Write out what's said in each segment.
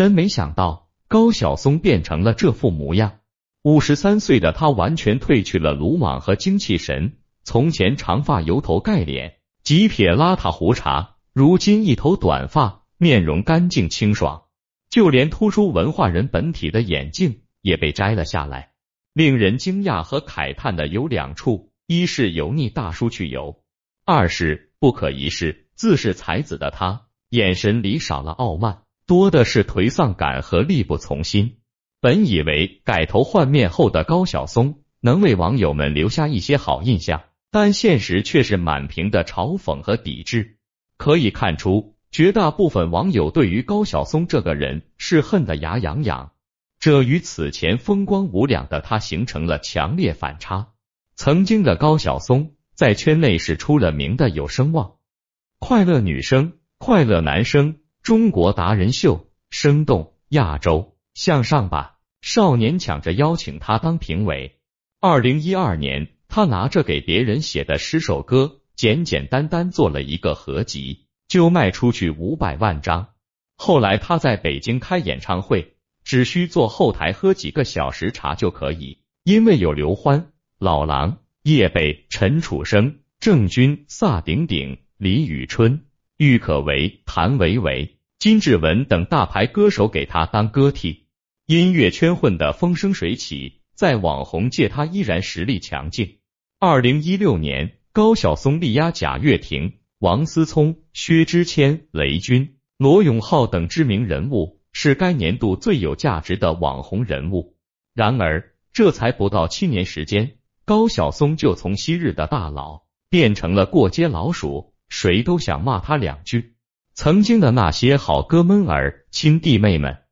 真没想到高晓松变成了这副模样。五十三岁的他完全褪去了鲁莽和精气神，从前长发油头盖脸，几撇邋遢胡茬，如今一头短发，面容干净清爽，就连突出文化人本体的眼镜也被摘了下来。令人惊讶和慨叹的有两处：一是油腻大叔去油，二是不可一世、自是才子的他，眼神里少了傲慢，多的是颓丧感和力不从心。本以为改头换面后的高晓松能为网友们留下一些好印象，但现实却是满屏的嘲讽和抵制。可以看出，绝大部分网友对于高晓松这个人是恨得牙痒痒，这与此前风光无两的他形成了强烈反差。曾经的高晓松在圈内是出了名的有声望，快乐女生、快乐男生、中国达人秀、生动亚洲。向上吧，少年抢着邀请他当评委。二零一二年，他拿着给别人写的十首歌，简简单单做了一个合集，就卖出去五百万张。后来他在北京开演唱会，只需坐后台喝几个小时茶就可以，因为有刘欢、老狼、叶蓓、陈楚生、郑钧、萨顶顶、李宇春、郁可唯、谭维维、金志文等大牌歌手给他当歌替。音乐圈混得风生水起，在网红界他依然实力强劲。二零一六年，高晓松力压贾跃亭、王思聪、薛之谦、雷军、罗永浩等知名人物，是该年度最有价值的网红人物。然而，这才不到七年时间，高晓松就从昔日的大佬变成了过街老鼠，谁都想骂他两句。曾经的那些好哥们儿、亲弟妹们。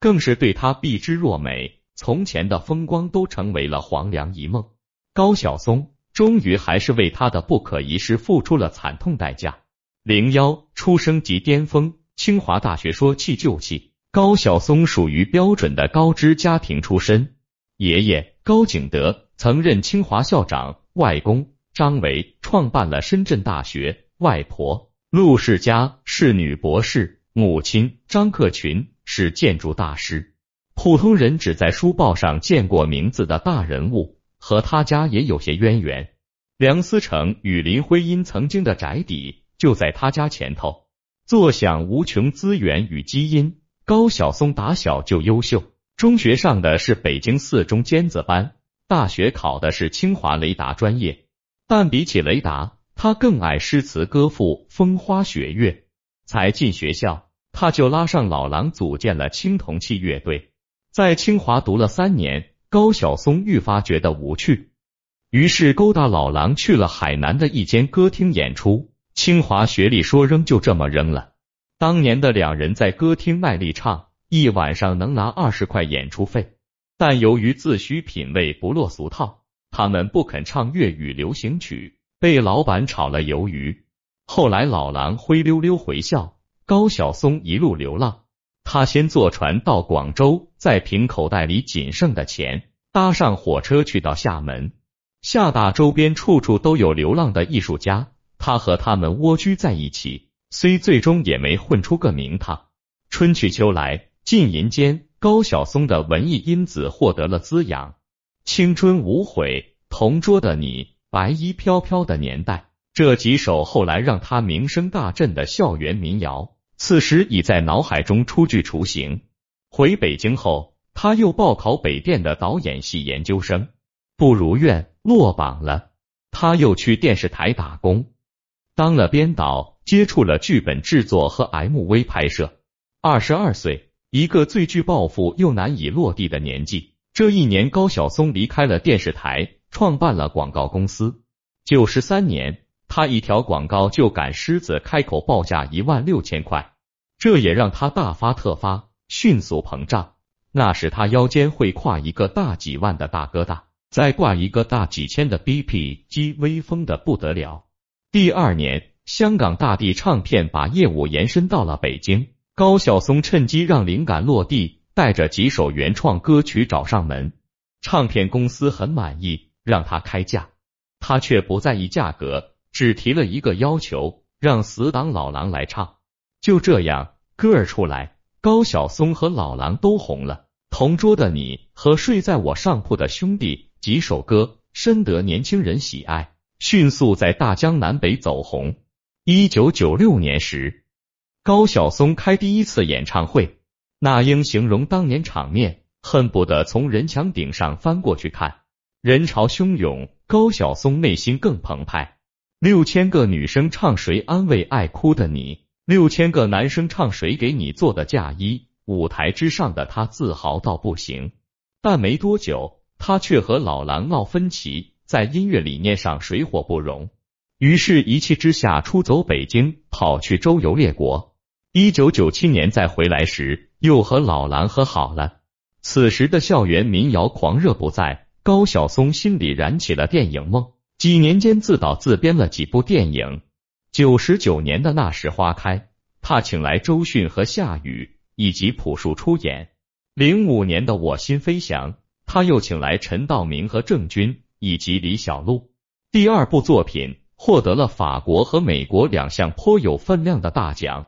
更是对他避之若美，从前的风光都成为了黄粱一梦。高晓松终于还是为他的不可一世付出了惨痛代价。零幺出生即巅峰，清华大学说气就气。高晓松属于标准的高知家庭出身，爷爷高景德曾任清华校长，外公张维创办了深圳大学，外婆陆世家是女博士，母亲张克群。是建筑大师，普通人只在书报上见过名字的大人物，和他家也有些渊源。梁思成与林徽因曾经的宅邸就在他家前头。坐享无穷资源与基因，高晓松打小就优秀，中学上的是北京四中尖子班，大学考的是清华雷达专业。但比起雷达，他更爱诗词歌赋、风花雪月。才进学校。他就拉上老狼组建了青铜器乐队，在清华读了三年，高晓松愈发觉得无趣，于是勾搭老狼去了海南的一间歌厅演出。清华学历说扔就这么扔了。当年的两人在歌厅卖力唱，一晚上能拿二十块演出费，但由于自诩品味不落俗套，他们不肯唱粤语流行曲，被老板炒了鱿鱼。后来老狼灰溜溜回校。高晓松一路流浪，他先坐船到广州，再凭口袋里仅剩的钱搭上火车去到厦门。厦大周边处处都有流浪的艺术家，他和他们蜗居在一起，虽最终也没混出个名堂。春去秋来，浸淫间，高晓松的文艺因子获得了滋养。青春无悔，同桌的你，白衣飘飘的年代。这几首后来让他名声大振的校园民谣，此时已在脑海中初具雏形。回北京后，他又报考北电的导演系研究生，不如愿落榜了。他又去电视台打工，当了编导，接触了剧本制作和 MV 拍摄。二十二岁，一个最具抱负又难以落地的年纪。这一年，高晓松离开了电视台，创办了广告公司。九十三年。他一条广告就赶狮子开口报价一万六千块，这也让他大发特发，迅速膨胀。那时他腰间会挎一个大几万的大哥大，再挂一个大几千的 BP 机，威风的不得了。第二年，香港大地唱片把业务延伸到了北京，高晓松趁机让灵感落地，带着几首原创歌曲找上门。唱片公司很满意，让他开价，他却不在意价格。只提了一个要求，让死党老狼来唱。就这样，歌儿出来，高晓松和老狼都红了，《同桌的你》和《睡在我上铺的兄弟》几首歌深得年轻人喜爱，迅速在大江南北走红。一九九六年时，高晓松开第一次演唱会，那英形容当年场面，恨不得从人墙顶上翻过去看。人潮汹涌，高晓松内心更澎湃。六千个女生唱谁安慰爱哭的你，六千个男生唱谁给你做的嫁衣。舞台之上的他自豪到不行，但没多久，他却和老狼闹分歧，在音乐理念上水火不容。于是，一气之下出走北京，跑去周游列国。一九九七年再回来时，又和老狼和好了。此时的校园民谣狂热不再。高晓松心里燃起了电影梦，几年间自导自编了几部电影。九十九年的《那时花开》，他请来周迅和夏雨以及朴树出演。零五年的《我心飞翔》，他又请来陈道明和郑钧以及李小璐。第二部作品获得了法国和美国两项颇有分量的大奖。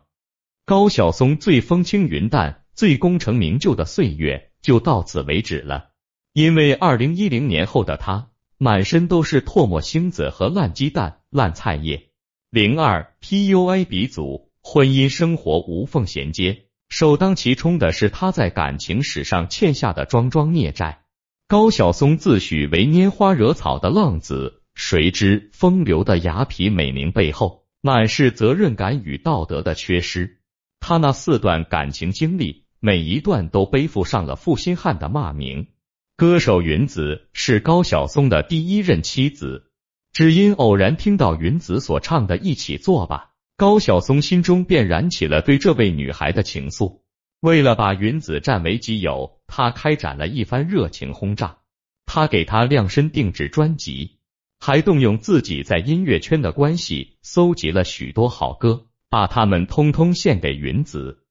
高晓松最风轻云淡、最功成名就的岁月就到此为止了。因为二零一零年后的他，满身都是唾沫星子和烂鸡蛋、烂菜叶。零二 PUA 鼻祖，婚姻生活无缝衔接，首当其冲的是他在感情史上欠下的桩桩孽债。高晓松自诩为拈花惹草的浪子，谁知风流的雅痞美名背后，满是责任感与道德的缺失。他那四段感情经历，每一段都背负上了负心汉的骂名。歌手云子是高晓松的第一任妻子，只因偶然听到云子所唱的《一起做吧》，高晓松心中便燃起了对这位女孩的情愫。为了把云子占为己有，他开展了一番热情轰炸。他给她量身定制专辑，还动用自己在音乐圈的关系，搜集了许多好歌，把它们通通献给云子。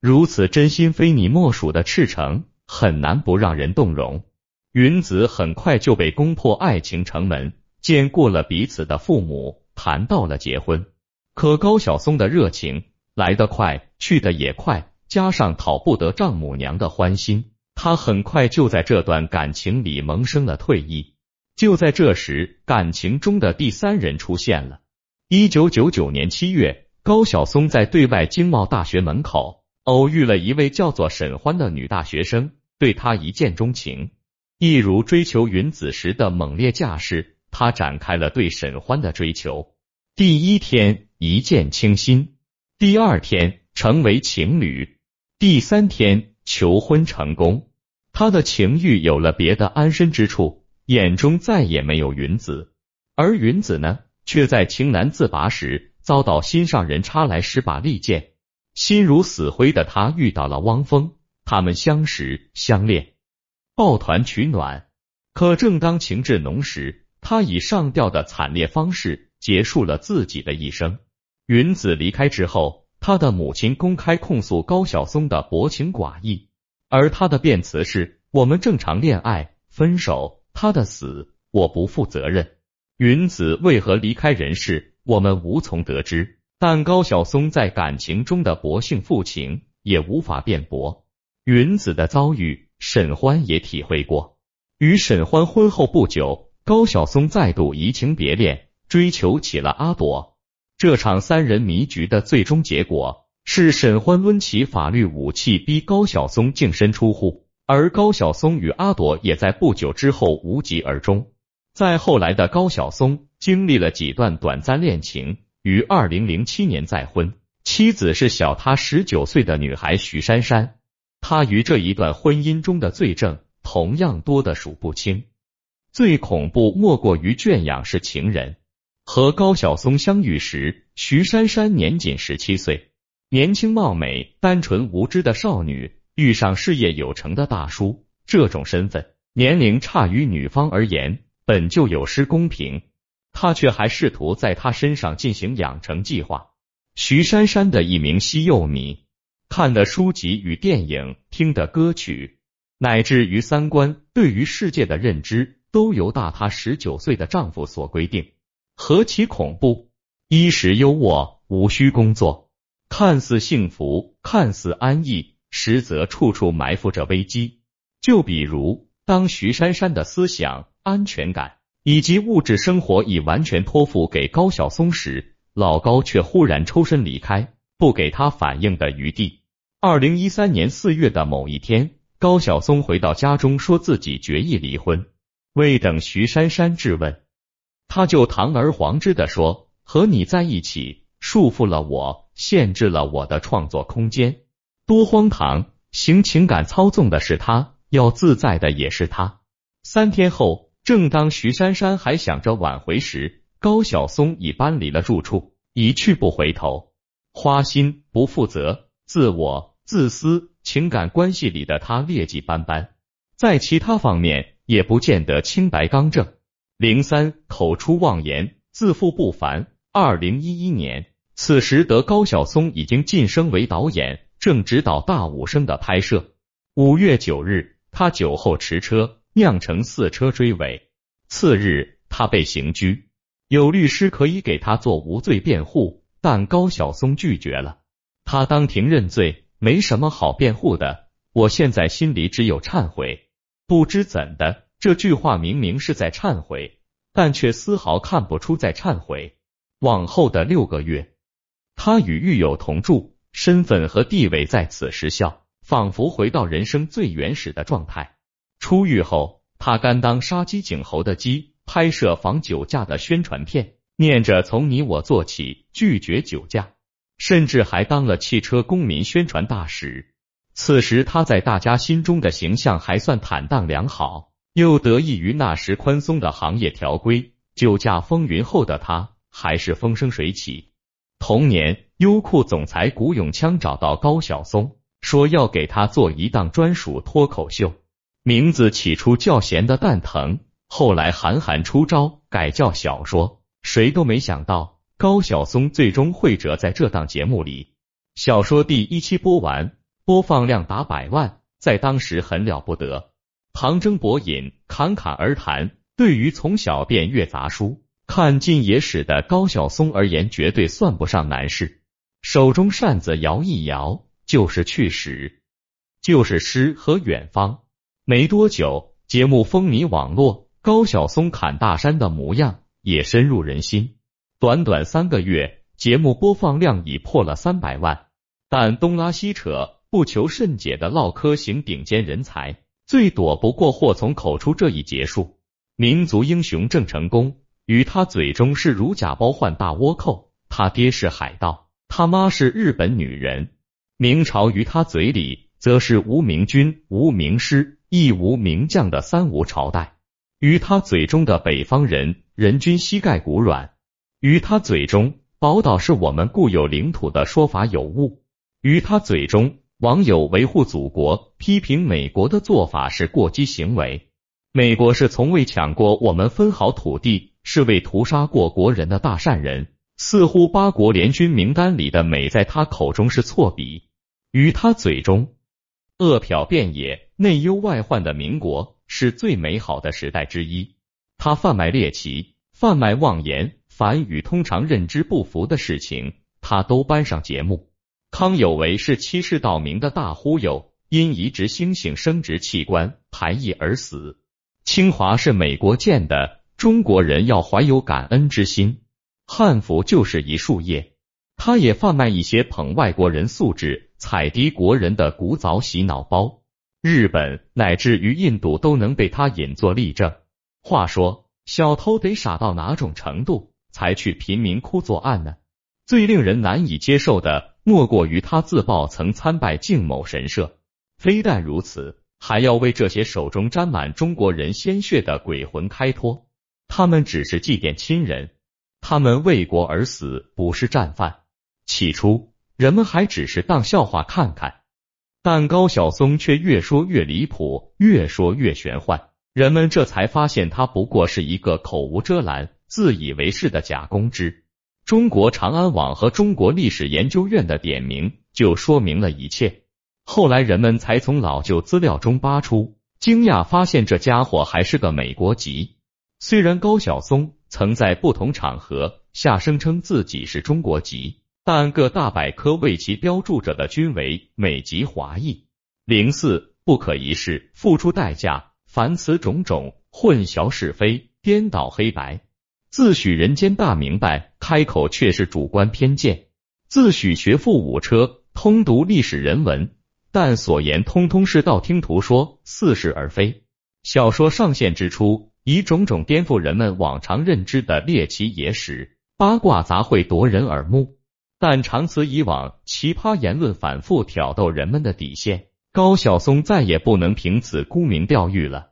如此真心非你莫属的赤诚。很难不让人动容。云子很快就被攻破爱情城门，见过了彼此的父母，谈到了结婚。可高晓松的热情来得快，去得也快，加上讨不得丈母娘的欢心，他很快就在这段感情里萌生了退意。就在这时，感情中的第三人出现了。一九九九年七月，高晓松在对外经贸大学门口偶遇了一位叫做沈欢的女大学生。对他一见钟情，一如追求云子时的猛烈架势，他展开了对沈欢的追求。第一天一见倾心，第二天成为情侣，第三天求婚成功。他的情欲有了别的安身之处，眼中再也没有云子。而云子呢，却在情难自拔时，遭到心上人插来十把利剑。心如死灰的他遇到了汪峰。他们相识相恋，抱团取暖。可正当情至浓时，他以上吊的惨烈方式结束了自己的一生。云子离开之后，他的母亲公开控诉高晓松的薄情寡义，而他的辩词是：我们正常恋爱，分手，他的死我不负责任。云子为何离开人世，我们无从得知。但高晓松在感情中的薄幸负情，也无法辩驳。云子的遭遇，沈欢也体会过。与沈欢婚后不久，高晓松再度移情别恋，追求起了阿朵。这场三人迷局的最终结果是，沈欢抡起法律武器逼高晓松净身出户，而高晓松与阿朵也在不久之后无疾而终。在后来的高晓松经历了几段短暂恋情，于二零零七年再婚，妻子是小他十九岁的女孩徐珊珊。他于这一段婚姻中的罪证同样多得数不清，最恐怖莫过于圈养是情人。和高晓松相遇时，徐珊珊年仅十七岁，年轻貌美、单纯无知的少女遇上事业有成的大叔，这种身份、年龄差于女方而言，本就有失公平。他却还试图在他身上进行养成计划。徐珊珊的一名西柚迷。看的书籍与电影，听的歌曲，乃至于三观，对于世界的认知，都由大她十九岁的丈夫所规定，何其恐怖！衣食优渥，无需工作，看似幸福，看似安逸，实则处处埋伏着危机。就比如，当徐珊珊的思想、安全感以及物质生活已完全托付给高晓松时，老高却忽然抽身离开，不给他反应的余地。二零一三年四月的某一天，高晓松回到家中，说自己决意离婚。未等徐珊珊质问，他就堂而皇之的说：“和你在一起，束缚了我，限制了我的创作空间，多荒唐！行情感操纵的是他。”要自在的也是他。三天后，正当徐珊珊还想着挽回时，高晓松已搬离了住处，一去不回头。花心、不负责、自我、自私，情感关系里的他劣迹斑斑，在其他方面也不见得清白刚正。零三口出妄言，自负不凡。二零一一年，此时的高晓松已经晋升为导演，正指导《大武生》的拍摄。五月九日。他酒后驰车，酿成四车追尾。次日，他被刑拘。有律师可以给他做无罪辩护，但高晓松拒绝了。他当庭认罪，没什么好辩护的。我现在心里只有忏悔。不知怎的，这句话明明是在忏悔，但却丝毫看不出在忏悔。往后的六个月，他与狱友同住，身份和地位在此失效。仿佛回到人生最原始的状态。出狱后，他甘当杀鸡儆猴的鸡，拍摄防酒驾的宣传片，念着从你我做起，拒绝酒驾，甚至还当了汽车公民宣传大使。此时他在大家心中的形象还算坦荡良好，又得益于那时宽松的行业条规，酒驾风云后的他还是风生水起。同年，优酷总裁古永锵找到高晓松。说要给他做一档专属脱口秀，名字起初叫闲的蛋疼，后来韩寒出招改叫小说，谁都没想到高晓松最终会折在这档节目里。小说第一期播完，播放量达百万，在当时很了不得。旁征博引，侃侃而谈，对于从小便阅杂书、看尽野史的高晓松而言，绝对算不上难事。手中扇子摇一摇。就是去时，就是诗和远方。没多久，节目风靡网络，高晓松砍大山的模样也深入人心。短短三个月，节目播放量已破了三百万。但东拉西扯、不求甚解的唠嗑型顶尖人才，最躲不过祸从口出这一结束。民族英雄郑成功，于他嘴中是如假包换大倭寇，他爹是海盗，他妈是日本女人。明朝于他嘴里，则是无名君、无名师、亦无名将的三无朝代；于他嘴中的北方人，人均膝盖骨软；于他嘴中，宝岛是我们固有领土的说法有误；于他嘴中，网友维护祖国、批评美国的做法是过激行为。美国是从未抢过我们分毫土地，是未屠杀过国人的大善人。似乎八国联军名单里的美，在他口中是错笔。于他嘴中，恶殍遍野、内忧外患的民国是最美好的时代之一。他贩卖猎奇、贩卖妄言，凡与通常认知不符的事情，他都搬上节目。康有为是欺世盗名的大忽悠，因移植猩猩生殖器官排异而死。清华是美国建的，中国人要怀有感恩之心。汉服就是一树叶。他也贩卖一些捧外国人素质。踩低国人的古早洗脑包，日本乃至于印度都能被他引作例证。话说，小偷得傻到哪种程度才去贫民窟作案呢？最令人难以接受的，莫过于他自曝曾参拜靖某神社。非但如此，还要为这些手中沾满中国人鲜血的鬼魂开脱。他们只是祭奠亲人，他们为国而死，不是战犯。起初。人们还只是当笑话看看，但高晓松却越说越离谱，越说越玄幻。人们这才发现他不过是一个口无遮拦、自以为是的假公知。中国长安网和中国历史研究院的点名就说明了一切。后来人们才从老旧资料中扒出，惊讶发现这家伙还是个美国籍。虽然高晓松曾在不同场合下声称自己是中国籍。但各大百科为其标注着的均为美籍华裔。零四不可一世，付出代价，凡此种种，混淆是非，颠倒黑白，自诩人间大明白，开口却是主观偏见，自诩学富五车，通读历史人文，但所言通通是道听途说，似是而非。小说上线之初，以种种颠覆人们往常认知的猎奇野史、八卦杂烩夺人耳目，但长此以往，奇葩言论反复挑逗人们的底线。高晓松再也不能凭此沽名钓誉了。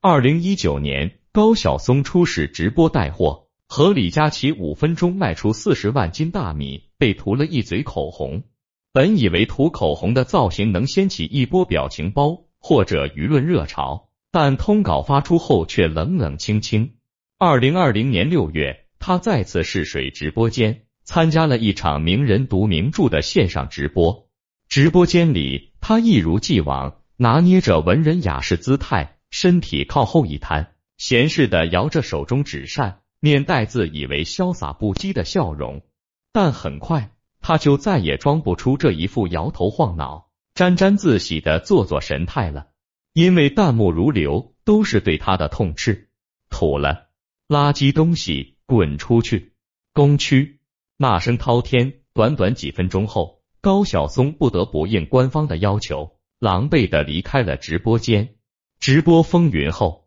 二零一九年，高晓松出使直播带货，和李佳琦五分钟卖出四十万斤大米，被涂了一嘴口红。本以为涂口红的造型能掀起一波表情包或者舆论热潮，但通稿发出后却冷冷清清。二零二零年六月，他再次试水直播间，参加了一场名人读名著的线上直播。直播间里。他一如既往拿捏着文人雅士姿态，身体靠后一摊，闲适的摇着手中纸扇，面带自以为潇洒不羁的笑容。但很快，他就再也装不出这一副摇头晃脑、沾沾自喜的做作神态了，因为弹幕如流，都是对他的痛斥：土了，垃圾东西，滚出去，公区，骂声滔天。短短几分钟后。高晓松不得不应官方的要求，狼狈的离开了直播间。直播风云后，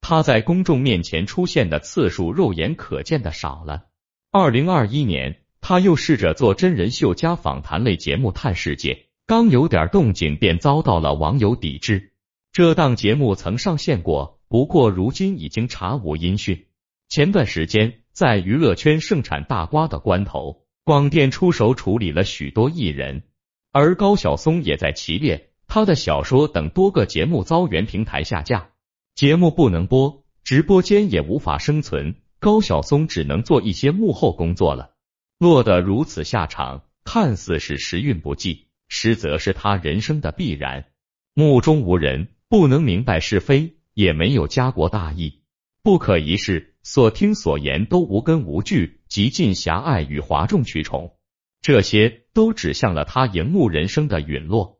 他在公众面前出现的次数肉眼可见的少了。二零二一年，他又试着做真人秀加访谈类节目《探世界》，刚有点动静，便遭到了网友抵制。这档节目曾上线过，不过如今已经查无音讯。前段时间，在娱乐圈盛产大瓜的关头。广电出手处理了许多艺人，而高晓松也在其列。他的小说等多个节目遭原平台下架，节目不能播，直播间也无法生存，高晓松只能做一些幕后工作了。落得如此下场，看似是时运不济，实则是他人生的必然。目中无人，不能明白是非，也没有家国大义，不可一世，所听所言都无根无据。极尽狭隘与哗众取宠，这些都指向了他荧幕人生的陨落。